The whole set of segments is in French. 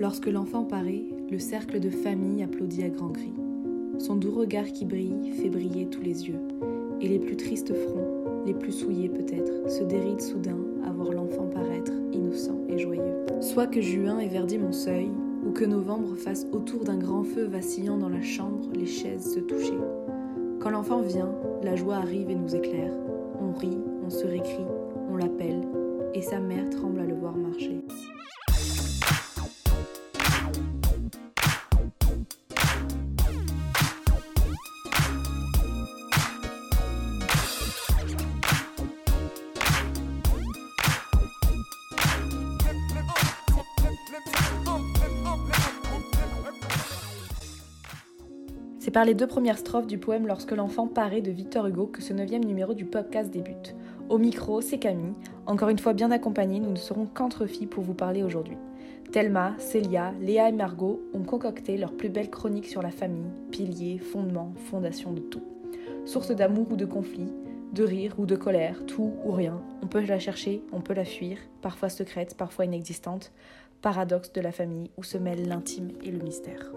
Lorsque l'enfant paraît, le cercle de famille applaudit à grands cris. Son doux regard qui brille fait briller tous les yeux, et les plus tristes fronts, les plus souillés peut-être, se dérident soudain à voir l'enfant paraître innocent et joyeux. Soit que juin éverdit mon seuil, ou que novembre fasse autour d'un grand feu vacillant dans la chambre les chaises se toucher. Quand l'enfant vient, la joie arrive et nous éclaire. On rit, on se récrie, on l'appelle, et sa mère tremble à le voir marcher. C'est par les deux premières strophes du poème Lorsque l'enfant paraît de Victor Hugo que ce neuvième numéro du podcast débute. Au micro, c'est Camille. Encore une fois bien accompagnée, nous ne serons qu'entre filles pour vous parler aujourd'hui. Thelma, Célia, Léa et Margot ont concocté leur plus belle chronique sur la famille, pilier, fondement, fondation de tout. Source d'amour ou de conflit, de rire ou de colère, tout ou rien. On peut la chercher, on peut la fuir, parfois secrète, parfois inexistante. Paradoxe de la famille où se mêlent l'intime et le mystère.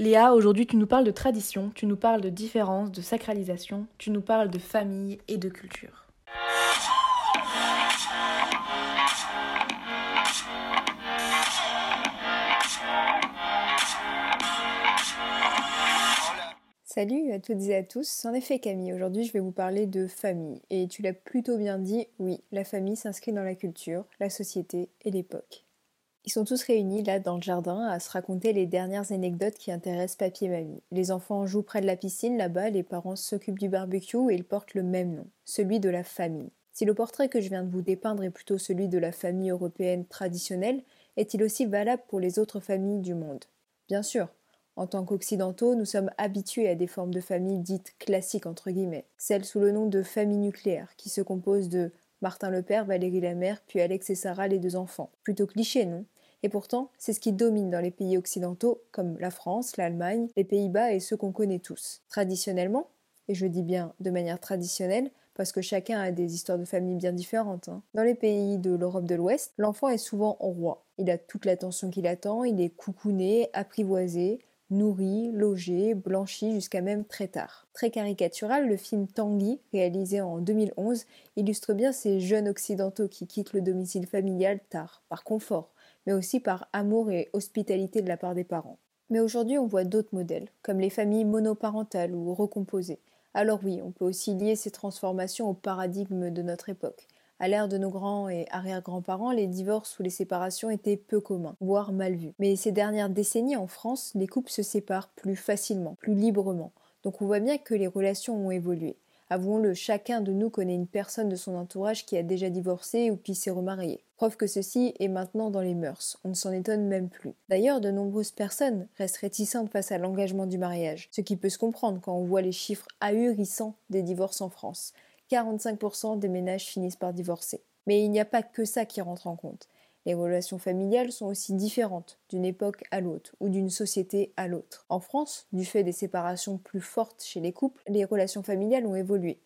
Léa, aujourd'hui tu nous parles de tradition, tu nous parles de différence, de sacralisation, tu nous parles de famille et de culture. Salut à toutes et à tous. En effet, Camille, aujourd'hui je vais vous parler de famille. Et tu l'as plutôt bien dit, oui, la famille s'inscrit dans la culture, la société et l'époque. Ils sont tous réunis là dans le jardin à se raconter les dernières anecdotes qui intéressent papy et mamie. Les enfants jouent près de la piscine là-bas, les parents s'occupent du barbecue et ils portent le même nom, celui de la famille. Si le portrait que je viens de vous dépeindre est plutôt celui de la famille européenne traditionnelle, est-il aussi valable pour les autres familles du monde? Bien sûr. En tant qu'occidentaux, nous sommes habitués à des formes de famille dites classiques entre guillemets, celles sous le nom de famille nucléaire, qui se composent de Martin le père, Valérie la mère, puis Alex et Sarah les deux enfants. Plutôt cliché, non? Et pourtant, c'est ce qui domine dans les pays occidentaux comme la France, l'Allemagne, les Pays-Bas et ceux qu'on connaît tous. Traditionnellement, et je dis bien de manière traditionnelle, parce que chacun a des histoires de famille bien différentes. Hein. Dans les pays de l'Europe de l'Ouest, l'enfant est souvent roi. Il a toute l'attention qu'il attend, il est coucouné, apprivoisé, nourri, logé, blanchi jusqu'à même très tard. Très caricatural, le film Tanguy, réalisé en 2011, illustre bien ces jeunes occidentaux qui quittent le domicile familial tard, par confort, mais aussi par amour et hospitalité de la part des parents. Mais aujourd'hui, on voit d'autres modèles, comme les familles monoparentales ou recomposées. Alors oui, on peut aussi lier ces transformations au paradigme de notre époque. À l'ère de nos grands et arrière-grands-parents, les divorces ou les séparations étaient peu communs, voire mal vus. Mais ces dernières décennies en France, les couples se séparent plus facilement, plus librement. Donc on voit bien que les relations ont évolué. Avouons-le, chacun de nous connaît une personne de son entourage qui a déjà divorcé ou qui s'est remarié. Preuve que ceci est maintenant dans les mœurs, on ne s'en étonne même plus. D'ailleurs, de nombreuses personnes restent réticentes face à l'engagement du mariage, ce qui peut se comprendre quand on voit les chiffres ahurissants des divorces en France. 45% des ménages finissent par divorcer. Mais il n'y a pas que ça qui rentre en compte. Les relations familiales sont aussi différentes d'une époque à l'autre ou d'une société à l'autre. En France, du fait des séparations plus fortes chez les couples, les relations familiales ont évolué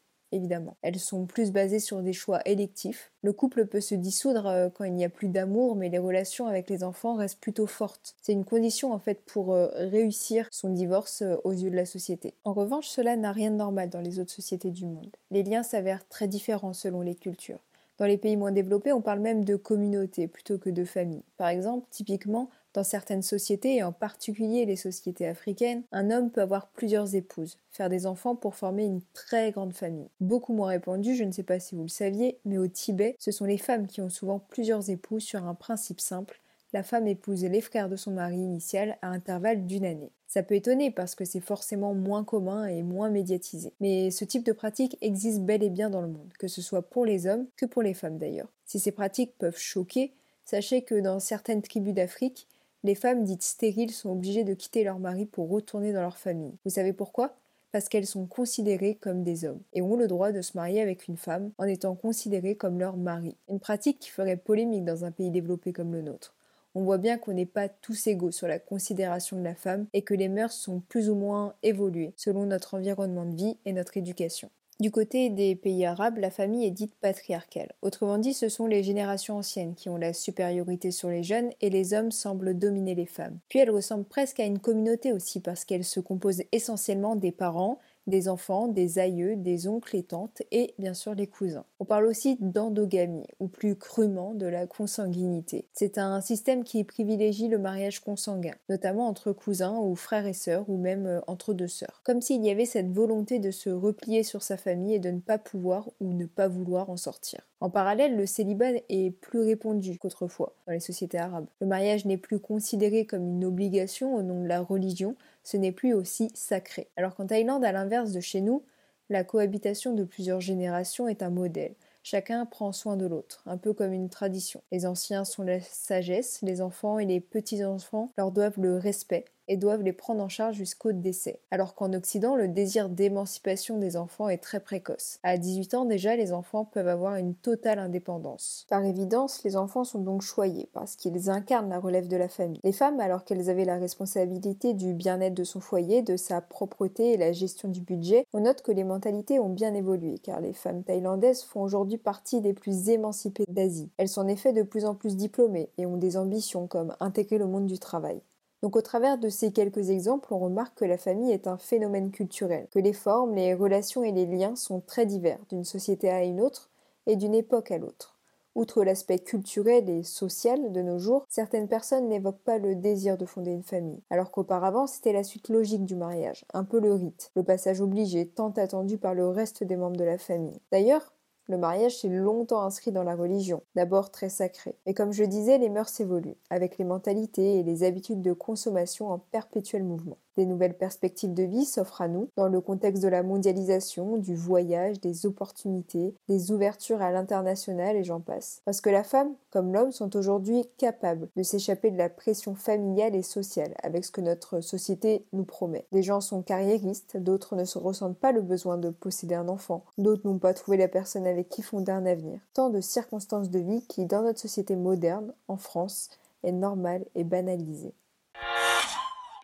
Elles sont plus basées sur des choix électifs. Le couple peut se dissoudre euh, quand il n'y a plus d'amour, mais les relations avec les enfants restent plutôt fortes. C'est une condition en fait pour euh, réussir son divorce euh, aux yeux de la société. En revanche, cela n'a rien de normal dans les autres sociétés du monde. Les liens s'avèrent très différents selon les cultures. Dans les pays moins développés, on parle même de communauté plutôt que de famille. Par exemple, typiquement, dans certaines sociétés, et en particulier les sociétés africaines, un homme peut avoir plusieurs épouses, faire des enfants pour former une très grande famille. Beaucoup moins répandu, je ne sais pas si vous le saviez, mais au Tibet, ce sont les femmes qui ont souvent plusieurs épouses sur un principe simple. La femme épouse les frères de son mari initial à intervalle d'une année. Ça peut étonner parce que c'est forcément moins commun et moins médiatisé. Mais ce type de pratique existe bel et bien dans le monde, que ce soit pour les hommes que pour les femmes d'ailleurs. Si ces pratiques peuvent choquer, sachez que dans certaines tribus d'Afrique, les femmes dites stériles sont obligées de quitter leur mari pour retourner dans leur famille. Vous savez pourquoi? Parce qu'elles sont considérées comme des hommes et ont le droit de se marier avec une femme en étant considérées comme leur mari. Une pratique qui ferait polémique dans un pays développé comme le nôtre. On voit bien qu'on n'est pas tous égaux sur la considération de la femme et que les mœurs sont plus ou moins évoluées selon notre environnement de vie et notre éducation. Du côté des pays arabes, la famille est dite patriarcale. Autrement dit, ce sont les générations anciennes qui ont la supériorité sur les jeunes et les hommes semblent dominer les femmes. Puis elle ressemble presque à une communauté aussi parce qu'elle se compose essentiellement des parents, des enfants, des aïeux, des oncles et tantes et bien sûr les cousins. On parle aussi d'endogamie ou plus crûment de la consanguinité. C'est un système qui privilégie le mariage consanguin, notamment entre cousins ou frères et sœurs ou même euh, entre deux sœurs. Comme s'il y avait cette volonté de se replier sur sa famille et de ne pas pouvoir ou ne pas vouloir en sortir. En parallèle, le célibat est plus répandu qu'autrefois dans les sociétés arabes. Le mariage n'est plus considéré comme une obligation au nom de la religion, ce n'est plus aussi sacré. Alors qu'en Thaïlande, à l'inverse de chez nous, la cohabitation de plusieurs générations est un modèle. Chacun prend soin de l'autre, un peu comme une tradition. Les anciens sont la sagesse, les enfants et les petits-enfants leur doivent le respect, et doivent les prendre en charge jusqu'au décès. Alors qu'en Occident, le désir d'émancipation des enfants est très précoce. À 18 ans déjà, les enfants peuvent avoir une totale indépendance. Par évidence, les enfants sont donc choyés parce qu'ils incarnent la relève de la famille. Les femmes, alors qu'elles avaient la responsabilité du bien-être de son foyer, de sa propreté et la gestion du budget, on note que les mentalités ont bien évolué car les femmes thaïlandaises font aujourd'hui partie des plus émancipées d'Asie. Elles sont en effet de plus en plus diplômées et ont des ambitions comme intégrer le monde du travail. Donc au travers de ces quelques exemples, on remarque que la famille est un phénomène culturel, que les formes, les relations et les liens sont très divers d'une société à une autre et d'une époque à l'autre. Outre l'aspect culturel et social de nos jours, certaines personnes n'évoquent pas le désir de fonder une famille, alors qu'auparavant c'était la suite logique du mariage, un peu le rite, le passage obligé tant attendu par le reste des membres de la famille. D'ailleurs, le mariage s'est longtemps inscrit dans la religion, d'abord très sacré. Et comme je disais, les mœurs évoluent, avec les mentalités et les habitudes de consommation en perpétuel mouvement. Des nouvelles perspectives de vie s'offrent à nous dans le contexte de la mondialisation, du voyage, des opportunités, des ouvertures à l'international et j'en passe. Parce que la femme, comme l'homme, sont aujourd'hui capables de s'échapper de la pression familiale et sociale avec ce que notre société nous promet. Des gens sont carriéristes, d'autres ne se ressentent pas le besoin de posséder un enfant, d'autres n'ont pas trouvé la personne avec qui fonder un avenir. Tant de circonstances de vie qui, dans notre société moderne, en France, est normale et banalisée.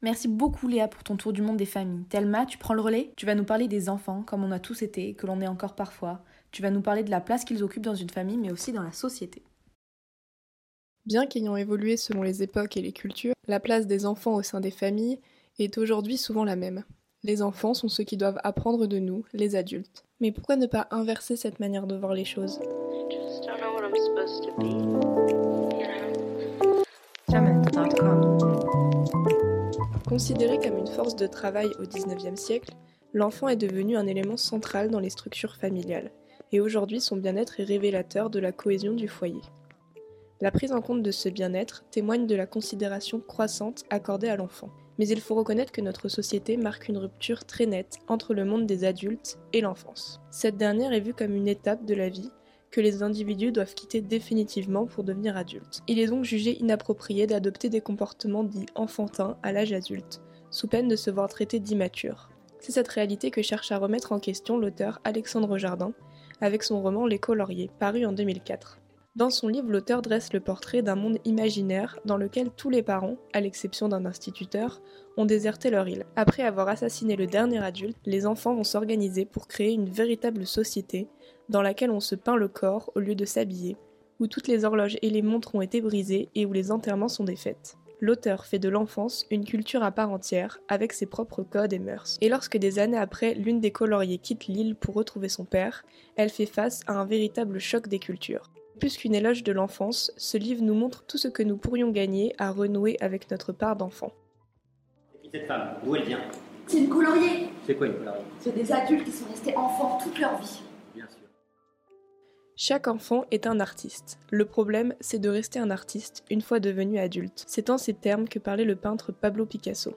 Merci beaucoup Léa pour ton tour du monde des familles. Thelma, tu prends le relais? Tu vas nous parler des enfants, comme on a tous été, que l'on est encore parfois. Tu vas nous parler de la place qu'ils occupent dans une famille, mais aussi dans la société. Bien qu'ayant évolué selon les époques et les cultures, la place des enfants au sein des familles est aujourd'hui souvent la même. Les enfants sont ceux qui doivent apprendre de nous, les adultes. Mais pourquoi ne pas inverser cette manière de voir les choses? Considéré comme une force de travail au XIXe siècle, l'enfant est devenu un élément central dans les structures familiales, et aujourd'hui son bien-être est révélateur de la cohésion du foyer. La prise en compte de ce bien-être témoigne de la considération croissante accordée à l'enfant. Mais il faut reconnaître que notre société marque une rupture très nette entre le monde des adultes et l'enfance. Cette dernière est vue comme une étape de la vie que les individus doivent quitter définitivement pour devenir adultes. Il est donc jugé inapproprié d'adopter des comportements dits enfantins à l'âge adulte, sous peine de se voir traité d'immature. C'est cette réalité que cherche à remettre en question l'auteur Alexandre Jardin avec son roman Les Coloriers, paru en 2004. Dans son livre, l'auteur dresse le portrait d'un monde imaginaire dans lequel tous les parents, à l'exception d'un instituteur, ont déserté leur île. Après avoir assassiné le dernier adulte, les enfants vont s'organiser pour créer une véritable société dans laquelle on se peint le corps au lieu de s'habiller, où toutes les horloges et les montres ont été brisées et où les enterrements sont défaits. L'auteur fait de l'enfance une culture à part entière, avec ses propres codes et mœurs. Et lorsque des années après, l'une des coloriers quitte l'île pour retrouver son père, elle fait face à un véritable choc des cultures. Plus qu'une éloge de l'enfance, ce livre nous montre tout ce que nous pourrions gagner à renouer avec notre part d'enfant. Et cette femme, d'où elle vient? C'est une colorier. C'est quoi une colorier C'est des adultes qui sont restés enfants toute leur vie. Chaque enfant est un artiste. Le problème, c'est de rester un artiste une fois devenu adulte. C'est en ces termes que parlait le peintre Pablo Picasso.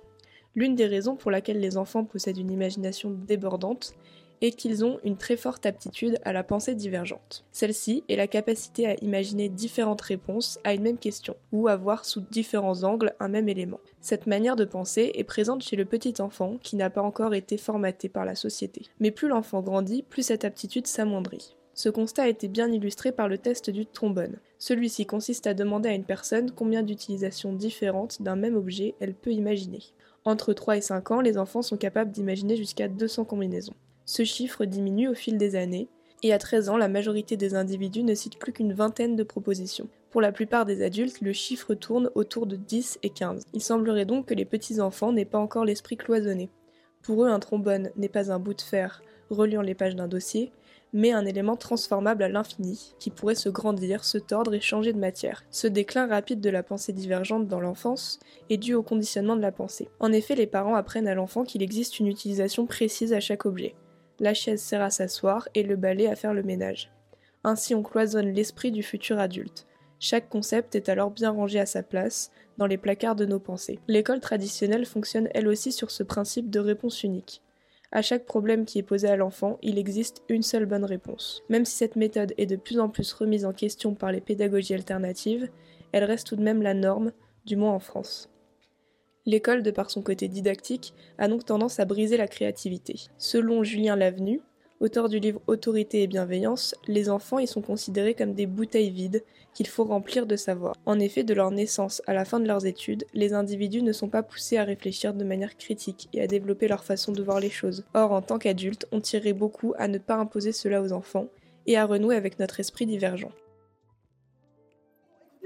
L'une des raisons pour laquelle les enfants possèdent une imagination débordante est qu'ils ont une très forte aptitude à la pensée divergente. Celle-ci est la capacité à imaginer différentes réponses à une même question, ou à voir sous différents angles un même élément. Cette manière de penser est présente chez le petit enfant qui n'a pas encore été formaté par la société. Mais plus l'enfant grandit, plus cette aptitude s'amoindrit. Ce constat a été bien illustré par le test du trombone. Celui-ci consiste à demander à une personne combien d'utilisations différentes d'un même objet elle peut imaginer. Entre 3 et 5 ans, les enfants sont capables d'imaginer jusqu'à 200 combinaisons. Ce chiffre diminue au fil des années, et à 13 ans, la majorité des individus ne citent plus qu'une vingtaine de propositions. Pour la plupart des adultes, le chiffre tourne autour de 10 et 15. Il semblerait donc que les petits-enfants n'aient pas encore l'esprit cloisonné. Pour eux, un trombone n'est pas un bout de fer reliant les pages d'un dossier, mais un élément transformable à l'infini, qui pourrait se grandir, se tordre et changer de matière. Ce déclin rapide de la pensée divergente dans l'enfance est dû au conditionnement de la pensée. En effet, les parents apprennent à l'enfant qu'il existe une utilisation précise à chaque objet. La chaise sert à s'asseoir et le balai à faire le ménage. Ainsi on cloisonne l'esprit du futur adulte. Chaque concept est alors bien rangé à sa place, dans les placards de nos pensées. L'école traditionnelle fonctionne elle aussi sur ce principe de réponse unique. À chaque problème qui est posé à l'enfant, il existe une seule bonne réponse. Même si cette méthode est de plus en plus remise en question par les pédagogies alternatives, elle reste tout de même la norme, du moins en France. L'école, de par son côté didactique, a donc tendance à briser la créativité. Selon Julien Lavenu, auteur du livre Autorité et bienveillance, les enfants y sont considérés comme des bouteilles vides qu'il faut remplir de savoir. En effet, de leur naissance à la fin de leurs études, les individus ne sont pas poussés à réfléchir de manière critique et à développer leur façon de voir les choses. Or, en tant qu'adultes, on tirerait beaucoup à ne pas imposer cela aux enfants et à renouer avec notre esprit divergent.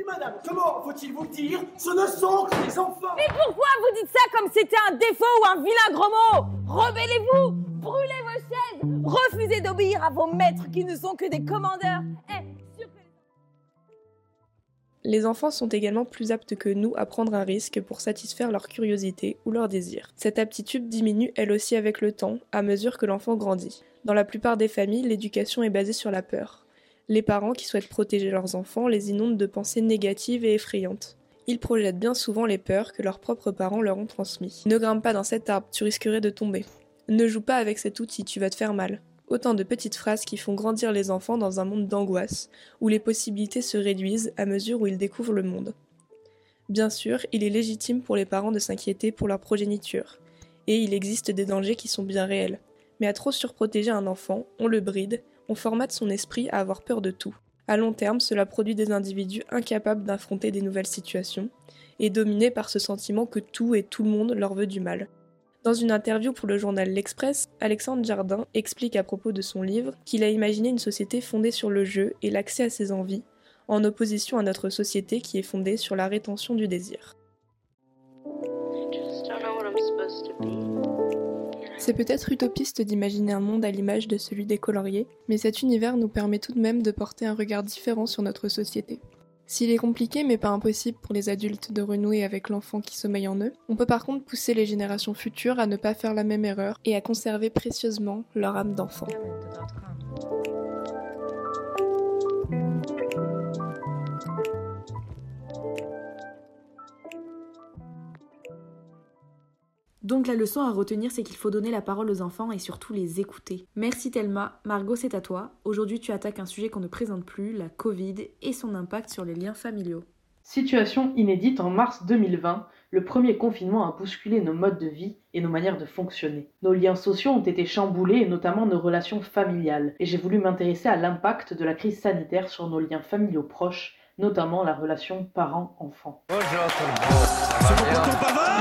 Madame, comment faut-il vous dire Ce ne sont que des enfants Mais pourquoi vous dites ça comme c'était un défaut ou un vilain gros mot? Rebellez-vous Brûlez vos chaises Refusez d'obéir à vos maîtres qui ne sont que des commandeurs Eh, les enfants sont également plus aptes que nous à prendre un risque pour satisfaire leur curiosité ou leur désir. Cette aptitude diminue elle aussi avec le temps, à mesure que l'enfant grandit. Dans la plupart des familles, l'éducation est basée sur la peur. Les parents qui souhaitent protéger leurs enfants les inondent de pensées négatives et effrayantes. Ils projettent bien souvent les peurs que leurs propres parents leur ont transmises. Ne grimpe pas dans cet arbre, tu risquerais de tomber. Ne joue pas avec cet outil, tu vas te faire mal. Autant de petites phrases qui font grandir les enfants dans un monde d'angoisse, où les possibilités se réduisent à mesure où ils découvrent le monde. Bien sûr, il est légitime pour les parents de s'inquiéter pour leur progéniture, et il existe des dangers qui sont bien réels. Mais à trop surprotéger un enfant, on le bride, on formate son esprit à avoir peur de tout. À long terme, cela produit des individus incapables d'affronter des nouvelles situations, et dominés par ce sentiment que tout et tout le monde leur veut du mal. Dans une interview pour le journal L'Express, Alexandre Jardin explique à propos de son livre qu'il a imaginé une société fondée sur le jeu et l'accès à ses envies, en opposition à notre société qui est fondée sur la rétention du désir. C'est peut-être utopiste d'imaginer un monde à l'image de celui des coloriers, mais cet univers nous permet tout de même de porter un regard différent sur notre société. S'il est compliqué mais pas impossible pour les adultes de renouer avec l'enfant qui sommeille en eux, on peut par contre pousser les générations futures à ne pas faire la même erreur et à conserver précieusement leur âme d'enfant. Donc la leçon à retenir, c'est qu'il faut donner la parole aux enfants et surtout les écouter. Merci Thelma. Margot, c'est à toi. Aujourd'hui, tu attaques un sujet qu'on ne présente plus, la Covid et son impact sur les liens familiaux. Situation inédite en mars 2020, le premier confinement a bousculé nos modes de vie et nos manières de fonctionner. Nos liens sociaux ont été chamboulés et notamment nos relations familiales. Et j'ai voulu m'intéresser à l'impact de la crise sanitaire sur nos liens familiaux proches notamment la relation parent-enfant. Bonjour tout le monde.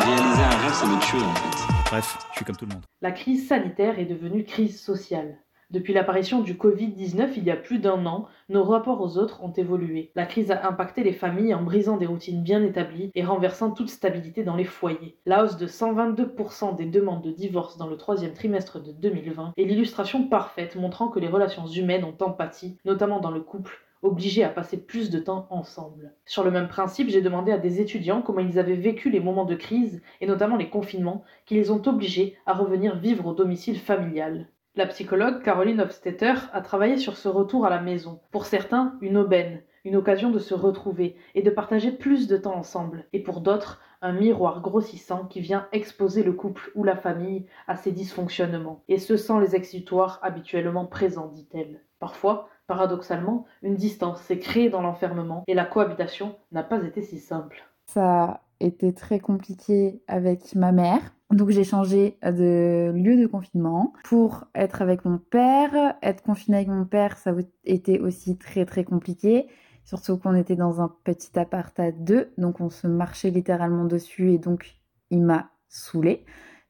Réaliser un rêve, c'est notre chose en fait. Bref, je suis comme tout le monde. La crise sanitaire est devenue crise sociale. Depuis l'apparition du Covid-19 il y a plus d'un an, nos rapports aux autres ont évolué. La crise a impacté les familles en brisant des routines bien établies et renversant toute stabilité dans les foyers. La hausse de 122% des demandes de divorce dans le troisième trimestre de 2020 est l'illustration parfaite montrant que les relations humaines ont empathie, notamment dans le couple, obligés à passer plus de temps ensemble. Sur le même principe, j'ai demandé à des étudiants comment ils avaient vécu les moments de crise, et notamment les confinements, qui les ont obligés à revenir vivre au domicile familial. La psychologue Caroline Hofstetter a travaillé sur ce retour à la maison. Pour certains, une aubaine, une occasion de se retrouver et de partager plus de temps ensemble, et pour d'autres, un miroir grossissant qui vient exposer le couple ou la famille à ses dysfonctionnements, et ce sans les exutoires habituellement présents, dit-elle. Parfois, Paradoxalement, une distance s'est créée dans l'enfermement et la cohabitation n'a pas été si simple. Ça a été très compliqué avec ma mère. Donc j'ai changé de lieu de confinement pour être avec mon père. Être confiné avec mon père, ça a été aussi très très compliqué. Surtout qu'on était dans un petit appart à deux, donc on se marchait littéralement dessus et donc il m'a saoulée.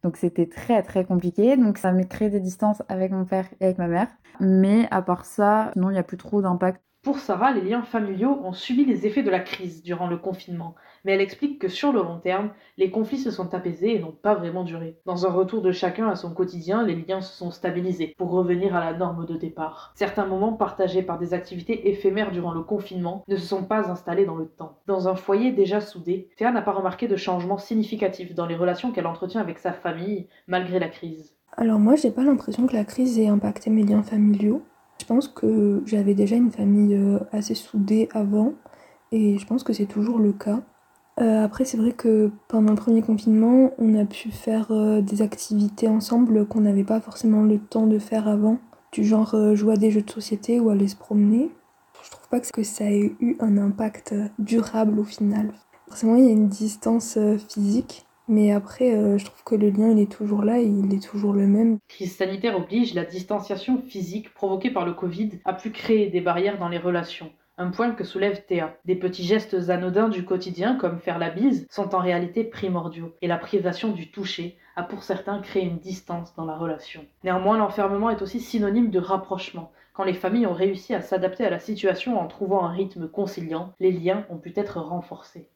Donc c'était très très compliqué. Donc ça m'a créé des distances avec mon père et avec ma mère. Mais à part ça, non, il n'y a plus trop d'impact. Pour Sarah, les liens familiaux ont subi les effets de la crise durant le confinement, mais elle explique que sur le long terme, les conflits se sont apaisés et n'ont pas vraiment duré. Dans un retour de chacun à son quotidien, les liens se sont stabilisés pour revenir à la norme de départ. Certains moments partagés par des activités éphémères durant le confinement ne se sont pas installés dans le temps. Dans un foyer déjà soudé, Théa n'a pas remarqué de changement significatif dans les relations qu'elle entretient avec sa famille malgré la crise. Alors moi, j'ai pas l'impression que la crise ait impacté mes liens familiaux. Je pense que j'avais déjà une famille euh, assez soudée avant et je pense que c'est toujours le cas. Euh, après, c'est vrai que pendant le premier confinement, on a pu faire euh, des activités ensemble qu'on n'avait pas forcément le temps de faire avant, du genre jouer à des jeux de société ou aller se promener. Je trouve pas que ça ait eu un impact durable au final. Forcément, il y a une distance physique, mais après, euh, je trouve que le lien, il est toujours là et il est toujours le même. Crise sanitaire oblige, la distanciation physique provoquée par le Covid a pu créer des barrières dans les relations. Un point que soulève Théa. Des petits gestes anodins du quotidien, comme faire la bise, sont en réalité primordiaux, et la privation du toucher a pour certains créé une distance dans la relation. Néanmoins, l'enfermement est aussi synonyme de rapprochement. Quand les familles ont réussi à s'adapter à la situation en trouvant un rythme conciliant, les liens ont pu être renforcés.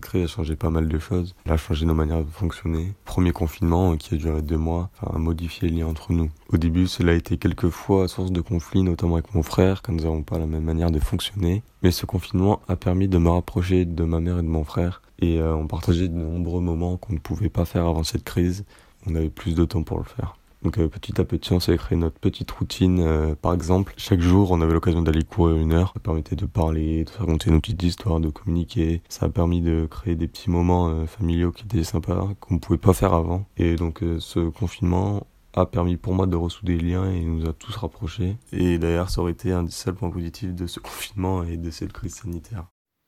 Crise a changé pas mal de choses. A changé nos manières de fonctionner. Premier confinement euh, qui a duré deux mois a modifié les liens entre nous. Au début, cela a été quelquefois source de conflits, notamment avec mon frère, quand nous n'avons pas la même manière de fonctionner. Mais ce confinement a permis de me rapprocher de ma mère et de mon frère. Et euh, on partageait de nombreux moments qu'on ne pouvait pas faire avant cette crise. On avait plus de temps pour le faire. Donc euh, petit à petit, on s'est créé notre petite routine. Euh, par exemple, chaque jour, on avait l'occasion d'aller courir une heure. Ça permettait de parler, de raconter nos petites histoires, de communiquer. Ça a permis de créer des petits moments euh, familiaux qui étaient sympas, qu'on ne pouvait pas faire avant. Et donc ce confinement a permis pour moi de ressouder les liens et nous a tous rapprochés. Et d'ailleurs, ça aurait été un des seuls points positifs de ce confinement et de cette crise sanitaire.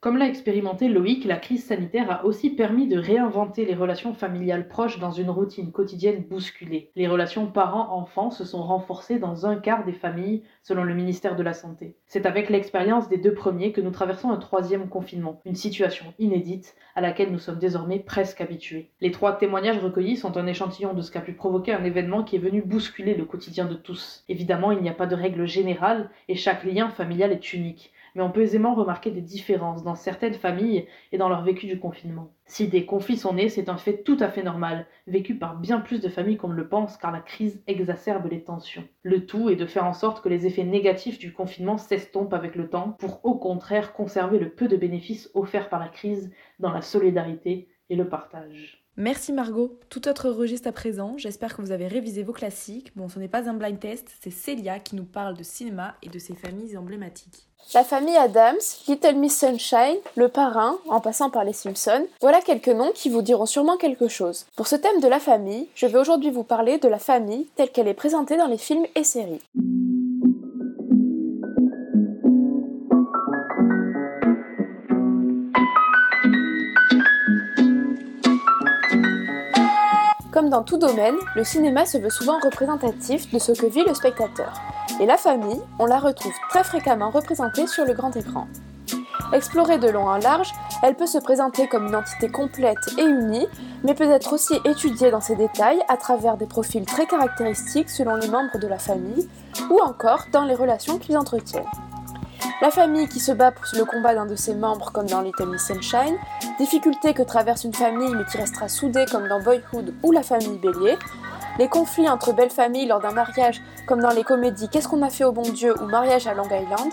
Comme l'a expérimenté Loïc, la crise sanitaire a aussi permis de réinventer les relations familiales proches dans une routine quotidienne bousculée. Les relations parents-enfants se sont renforcées dans un quart des familles, selon le ministère de la Santé. C'est avec l'expérience des deux premiers que nous traversons un troisième confinement, une situation inédite à laquelle nous sommes désormais presque habitués. Les trois témoignages recueillis sont un échantillon de ce qu'a pu provoquer un événement qui est venu bousculer le quotidien de tous. Évidemment, il n'y a pas de règle générale et chaque lien familial est unique mais on peut aisément remarquer des différences dans certaines familles et dans leur vécu du confinement. Si des conflits sont nés, c'est un fait tout à fait normal, vécu par bien plus de familles qu'on ne le pense car la crise exacerbe les tensions. Le tout est de faire en sorte que les effets négatifs du confinement s'estompent avec le temps pour au contraire conserver le peu de bénéfices offerts par la crise dans la solidarité et le partage. Merci Margot. Tout autre registre à présent, j'espère que vous avez révisé vos classiques. Bon, ce n'est pas un blind test, c'est Célia qui nous parle de cinéma et de ses familles emblématiques. La famille Adams, Little Miss Sunshine, Le Parrain, en passant par les Simpsons, voilà quelques noms qui vous diront sûrement quelque chose. Pour ce thème de la famille, je vais aujourd'hui vous parler de la famille telle qu'elle est présentée dans les films et séries. Comme dans tout domaine, le cinéma se veut souvent représentatif de ce que vit le spectateur. Et la famille, on la retrouve très fréquemment représentée sur le grand écran. Explorée de long en large, elle peut se présenter comme une entité complète et unie, mais peut être aussi étudiée dans ses détails à travers des profils très caractéristiques selon les membres de la famille, ou encore dans les relations qu'ils entretiennent. La famille qui se bat pour le combat d'un de ses membres comme dans Little Sunshine, difficultés que traverse une famille mais qui restera soudée comme dans Boyhood ou la famille Bélier, les conflits entre belles familles lors d'un mariage comme dans les comédies Qu'est-ce qu'on a fait au bon Dieu ou Mariage à Long Island,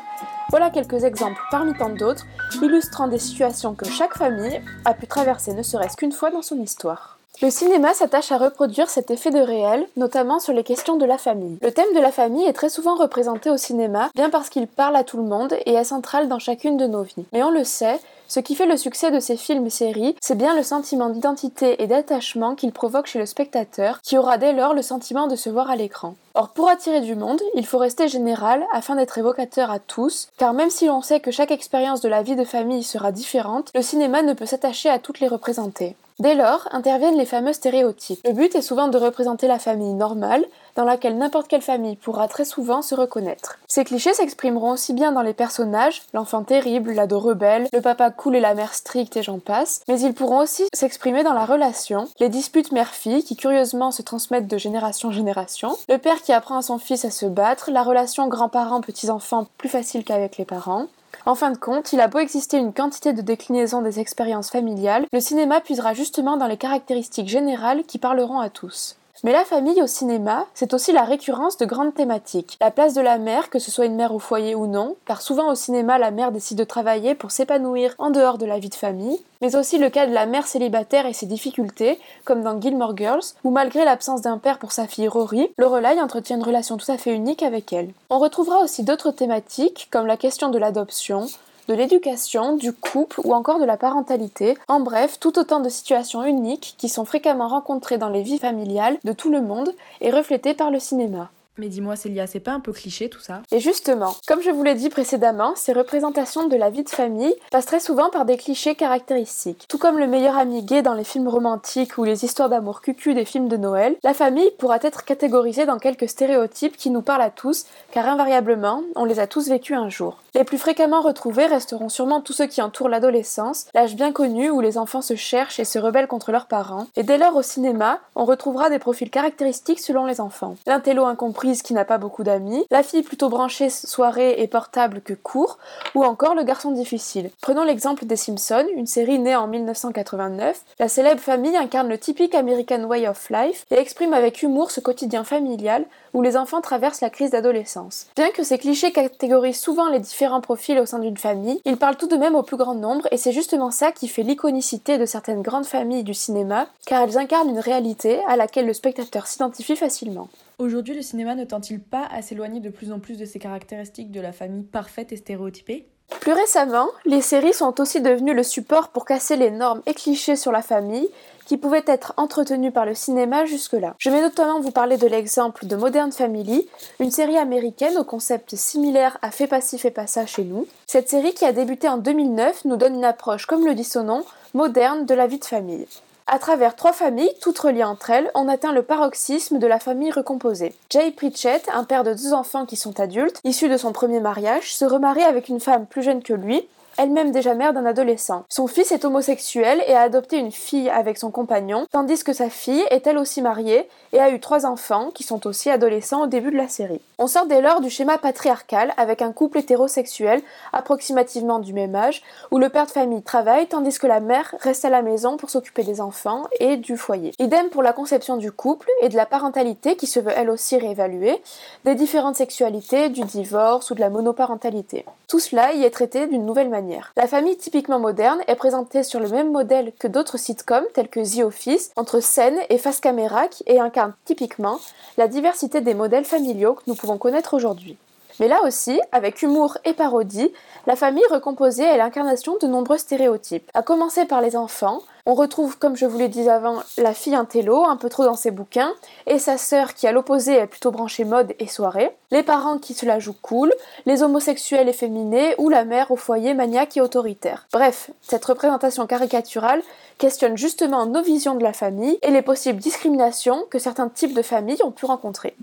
voilà quelques exemples parmi tant d'autres illustrant des situations que chaque famille a pu traverser ne serait-ce qu'une fois dans son histoire. Le cinéma s'attache à reproduire cet effet de réel, notamment sur les questions de la famille. Le thème de la famille est très souvent représenté au cinéma, bien parce qu'il parle à tout le monde et est central dans chacune de nos vies. Mais on le sait, ce qui fait le succès de ces films-séries, c'est bien le sentiment d'identité et d'attachement qu'il provoque chez le spectateur, qui aura dès lors le sentiment de se voir à l'écran. Or, pour attirer du monde, il faut rester général afin d'être évocateur à tous, car même si l'on sait que chaque expérience de la vie de famille sera différente, le cinéma ne peut s'attacher à toutes les représenter. Dès lors, interviennent les fameux stéréotypes. Le but est souvent de représenter la famille normale, dans laquelle n'importe quelle famille pourra très souvent se reconnaître. Ces clichés s'exprimeront aussi bien dans les personnages, l'enfant terrible, l'ado rebelle, le papa cool et la mère stricte et j'en passe, mais ils pourront aussi s'exprimer dans la relation, les disputes mère-fille qui curieusement se transmettent de génération en génération, le père qui apprend à son fils à se battre, la relation grands-parents-petits-enfants plus facile qu'avec les parents, en fin de compte, il a beau exister une quantité de déclinaisons des expériences familiales, le cinéma puisera justement dans les caractéristiques générales qui parleront à tous. Mais la famille au cinéma, c'est aussi la récurrence de grandes thématiques. La place de la mère, que ce soit une mère au foyer ou non, car souvent au cinéma la mère décide de travailler pour s'épanouir en dehors de la vie de famille, mais aussi le cas de la mère célibataire et ses difficultés, comme dans Gilmore Girls, où malgré l'absence d'un père pour sa fille Rory, Lorelai entretient une relation tout à fait unique avec elle. On retrouvera aussi d'autres thématiques, comme la question de l'adoption, de l'éducation, du couple ou encore de la parentalité, en bref, tout autant de situations uniques qui sont fréquemment rencontrées dans les vies familiales de tout le monde et reflétées par le cinéma. Mais dis-moi Célia, c'est pas un peu cliché tout ça? Et justement, comme je vous l'ai dit précédemment, ces représentations de la vie de famille passent très souvent par des clichés caractéristiques. Tout comme le meilleur ami gay dans les films romantiques ou les histoires d'amour cucu des films de Noël, la famille pourra être catégorisée dans quelques stéréotypes qui nous parlent à tous, car invariablement, on les a tous vécus un jour. Les plus fréquemment retrouvés resteront sûrement tous ceux qui entourent l'adolescence, l'âge bien connu où les enfants se cherchent et se rebellent contre leurs parents, et dès lors au cinéma, on retrouvera des profils caractéristiques selon les enfants. L'intello incompris qui n'a pas beaucoup d'amis, la fille plutôt branchée soirée et portable que court, ou encore le garçon difficile. Prenons l'exemple des Simpsons, une série née en 1989. La célèbre famille incarne le typique American Way of Life et exprime avec humour ce quotidien familial où les enfants traversent la crise d'adolescence. Bien que ces clichés catégorisent souvent les différents profils au sein d'une famille, ils parlent tout de même au plus grand nombre et c'est justement ça qui fait l'iconicité de certaines grandes familles du cinéma, car elles incarnent une réalité à laquelle le spectateur s'identifie facilement. Aujourd'hui, le cinéma ne tend-il pas à s'éloigner de plus en plus de ces caractéristiques de la famille parfaite et stéréotypée? Plus récemment, les séries sont aussi devenues le support pour casser les normes et clichés sur la famille qui pouvaient être entretenus par le cinéma jusque-là. Je vais notamment vous parler de l'exemple de Modern Family, une série américaine au concept similaire à Fait pas ci, fait pas chez nous. Cette série qui a débuté en 2009 nous donne une approche, comme le dit son nom, moderne de la vie de famille. À travers trois familles, toutes reliées entre elles, on atteint le paroxysme de la famille recomposée. Jay Pritchett, un père de deux enfants qui sont adultes, issus de son premier mariage, se remarie avec une femme plus jeune que lui, elle-même déjà mère d'un adolescent. Son fils est homosexuel et a adopté une fille avec son compagnon, tandis que sa fille est elle aussi mariée et a eu trois enfants qui sont aussi adolescents au début de la série. On sort dès lors du schéma patriarcal avec un couple hétérosexuel approximativement du même âge où le père de famille travaille tandis que la mère reste à la maison pour s'occuper des enfants et du foyer. Idem pour la conception du couple et de la parentalité qui se veut elle aussi réévaluer, des différentes sexualités, du divorce ou de la monoparentalité. Tout cela y est traité d'une nouvelle manière la famille typiquement moderne est présentée sur le même modèle que d'autres sitcoms tels que The Office, entre scène et face caméra et incarne typiquement la diversité des modèles familiaux que nous pouvons connaître aujourd'hui. Mais là aussi, avec humour et parodie, la famille recomposée est l'incarnation de nombreux stéréotypes, à commencer par les enfants, on retrouve, comme je vous l'ai dit avant, la fille intello, un peu trop dans ses bouquins, et sa sœur qui, à l'opposé, est plutôt branchée mode et soirée, les parents qui se la jouent cool, les homosexuels efféminés, ou la mère au foyer maniaque et autoritaire. Bref, cette représentation caricaturale questionne justement nos visions de la famille et les possibles discriminations que certains types de familles ont pu rencontrer.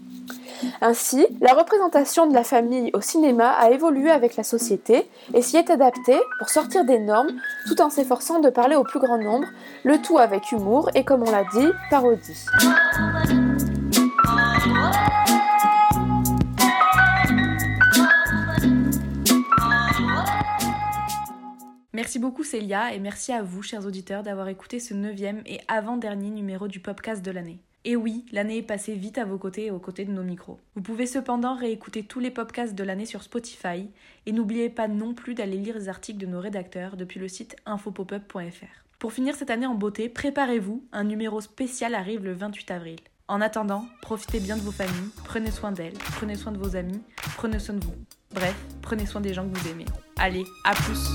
Ainsi, la représentation de la famille au cinéma a évolué avec la société et s'y est adaptée pour sortir des normes tout en s'efforçant de parler au plus grand nombre le tout avec humour et comme on l'a dit, parodie. Merci beaucoup Célia et merci à vous, chers auditeurs, d'avoir écouté ce neuvième et avant-dernier numéro du podcast de l'année. Et oui, l'année est passée vite à vos côtés et aux côtés de nos micros. Vous pouvez cependant réécouter tous les podcasts de l'année sur Spotify et n'oubliez pas non plus d'aller lire les articles de nos rédacteurs depuis le site infopopup.fr. Pour finir cette année en beauté, préparez-vous, un numéro spécial arrive le 28 avril. En attendant, profitez bien de vos familles, prenez soin d'elles, prenez soin de vos amis, prenez soin de vous. Bref, prenez soin des gens que vous aimez. Allez, à plus